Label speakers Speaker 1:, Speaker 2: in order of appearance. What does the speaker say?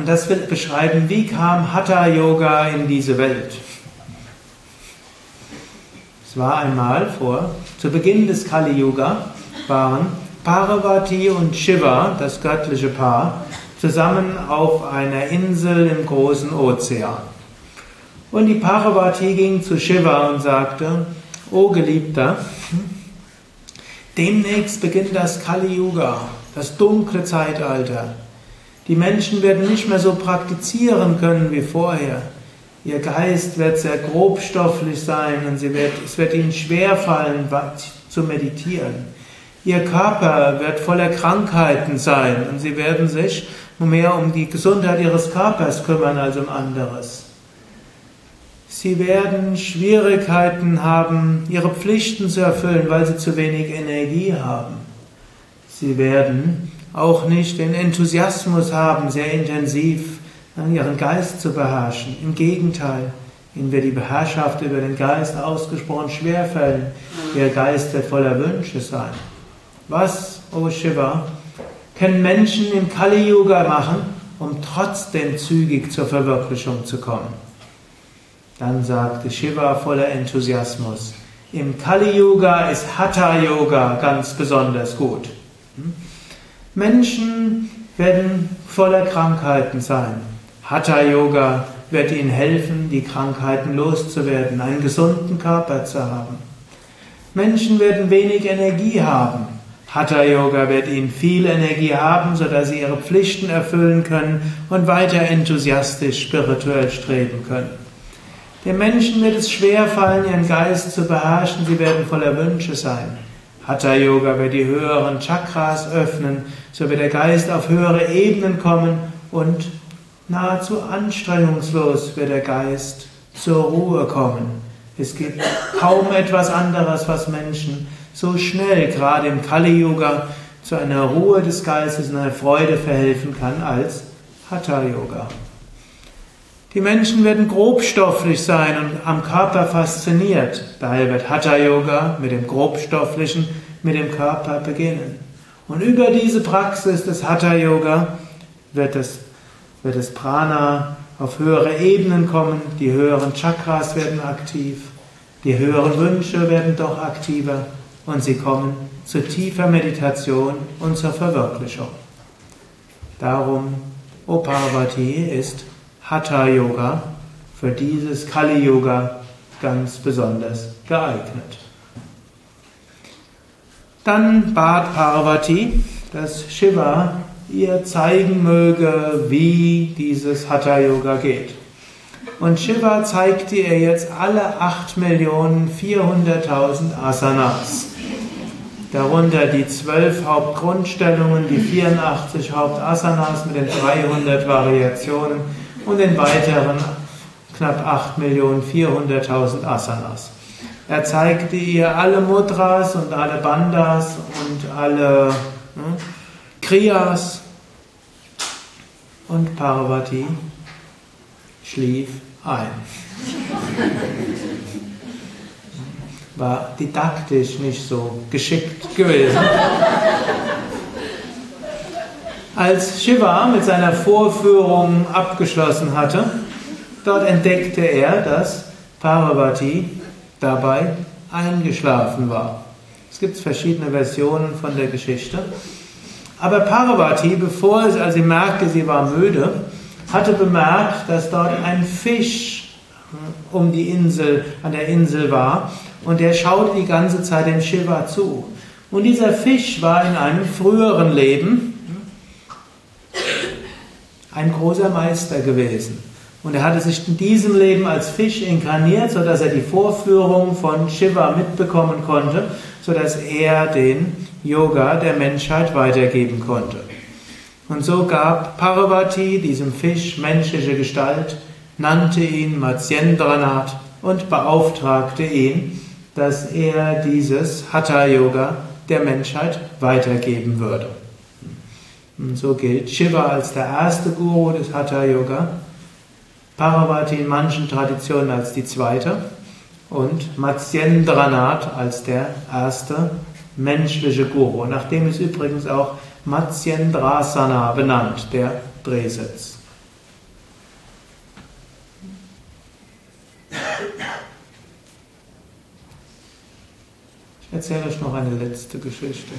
Speaker 1: Und das will beschreiben, wie kam Hatha Yoga in diese Welt. Es war einmal vor, zu Beginn des Kali Yuga, waren Parvati und Shiva, das göttliche Paar, zusammen auf einer Insel im großen Ozean. Und die Parvati ging zu Shiva und sagte, O Geliebter, demnächst beginnt das Kali Yuga, das dunkle Zeitalter. Die Menschen werden nicht mehr so praktizieren können wie vorher. Ihr Geist wird sehr grobstofflich sein und wird, es wird ihnen schwerfallen zu meditieren. Ihr Körper wird voller Krankheiten sein und sie werden sich mehr um die Gesundheit ihres Körpers kümmern als um anderes. Sie werden Schwierigkeiten haben, ihre Pflichten zu erfüllen, weil sie zu wenig Energie haben. Sie werden auch nicht den Enthusiasmus haben, sehr intensiv ihren Geist zu beherrschen. Im Gegenteil, ihnen wird die Beherrschaft über den Geist ausgesprochen schwerfallen. Ihr Geist wird voller Wünsche sein. Was, O oh Shiva, können Menschen im Kali-Yoga machen, um trotzdem zügig zur Verwirklichung zu kommen? Dann sagte Shiva voller Enthusiasmus, im Kali-Yoga ist Hatha-Yoga ganz besonders gut. Menschen werden voller Krankheiten sein. Hatha Yoga wird ihnen helfen, die Krankheiten loszuwerden, einen gesunden Körper zu haben. Menschen werden wenig Energie haben. Hatha Yoga wird ihnen viel Energie haben, sodass sie ihre Pflichten erfüllen können und weiter enthusiastisch spirituell streben können. Den Menschen wird es schwer fallen, ihren Geist zu beherrschen, sie werden voller Wünsche sein. Hatha Yoga wird die höheren Chakras öffnen, so wird der Geist auf höhere Ebenen kommen und nahezu anstrengungslos wird der Geist zur Ruhe kommen. Es gibt kaum etwas anderes, was Menschen so schnell, gerade im Kali-Yoga, zu einer Ruhe des Geistes und einer Freude verhelfen kann als Hatha-Yoga. Die Menschen werden grobstofflich sein und am Körper fasziniert. Daher wird Hatha-Yoga mit dem Grobstofflichen, mit dem Körper beginnen. Und über diese Praxis des Hatha-Yoga wird das wird das Prana auf höhere Ebenen kommen, die höheren Chakras werden aktiv, die höheren Wünsche werden doch aktiver und sie kommen zu tiefer Meditation und zur Verwirklichung. Darum, O Parvati, ist Hatha Yoga für dieses Kali Yoga ganz besonders geeignet. Dann bat Parvati, dass Shiva ihr zeigen möge, wie dieses Hatha Yoga geht. Und Shiva zeigte ihr jetzt alle 8.400.000 Asanas. Darunter die 12 Hauptgrundstellungen, die 84 Hauptasanas mit den 300 Variationen und den weiteren knapp 8.400.000 Asanas. Er zeigte ihr alle Mudras und alle Bandas und alle hm, Kriyas und Parvati schlief ein. War didaktisch nicht so geschickt gewesen. Als Shiva mit seiner Vorführung abgeschlossen hatte, dort entdeckte er, dass Parvati dabei eingeschlafen war. Es gibt verschiedene Versionen von der Geschichte. Aber Parvati, bevor es, als sie merkte, sie war müde, hatte bemerkt, dass dort ein Fisch hm, um die Insel, an der Insel war und der schaute die ganze Zeit dem Shiva zu. Und dieser Fisch war in einem früheren Leben ein großer Meister gewesen. Und er hatte sich in diesem Leben als Fisch inkarniert, sodass er die Vorführung von Shiva mitbekommen konnte, sodass er den Yoga der Menschheit weitergeben konnte. Und so gab Parvati diesem Fisch menschliche Gestalt, nannte ihn Matsyendranath und beauftragte ihn, dass er dieses Hatha Yoga der Menschheit weitergeben würde. Und so gilt Shiva als der erste Guru des Hatha Bharavati in manchen Traditionen als die zweite und Matsyendranath als der erste menschliche Guru. Nach dem ist übrigens auch Matsyendrasana benannt, der Drehsitz. Ich erzähle euch noch eine letzte Geschichte.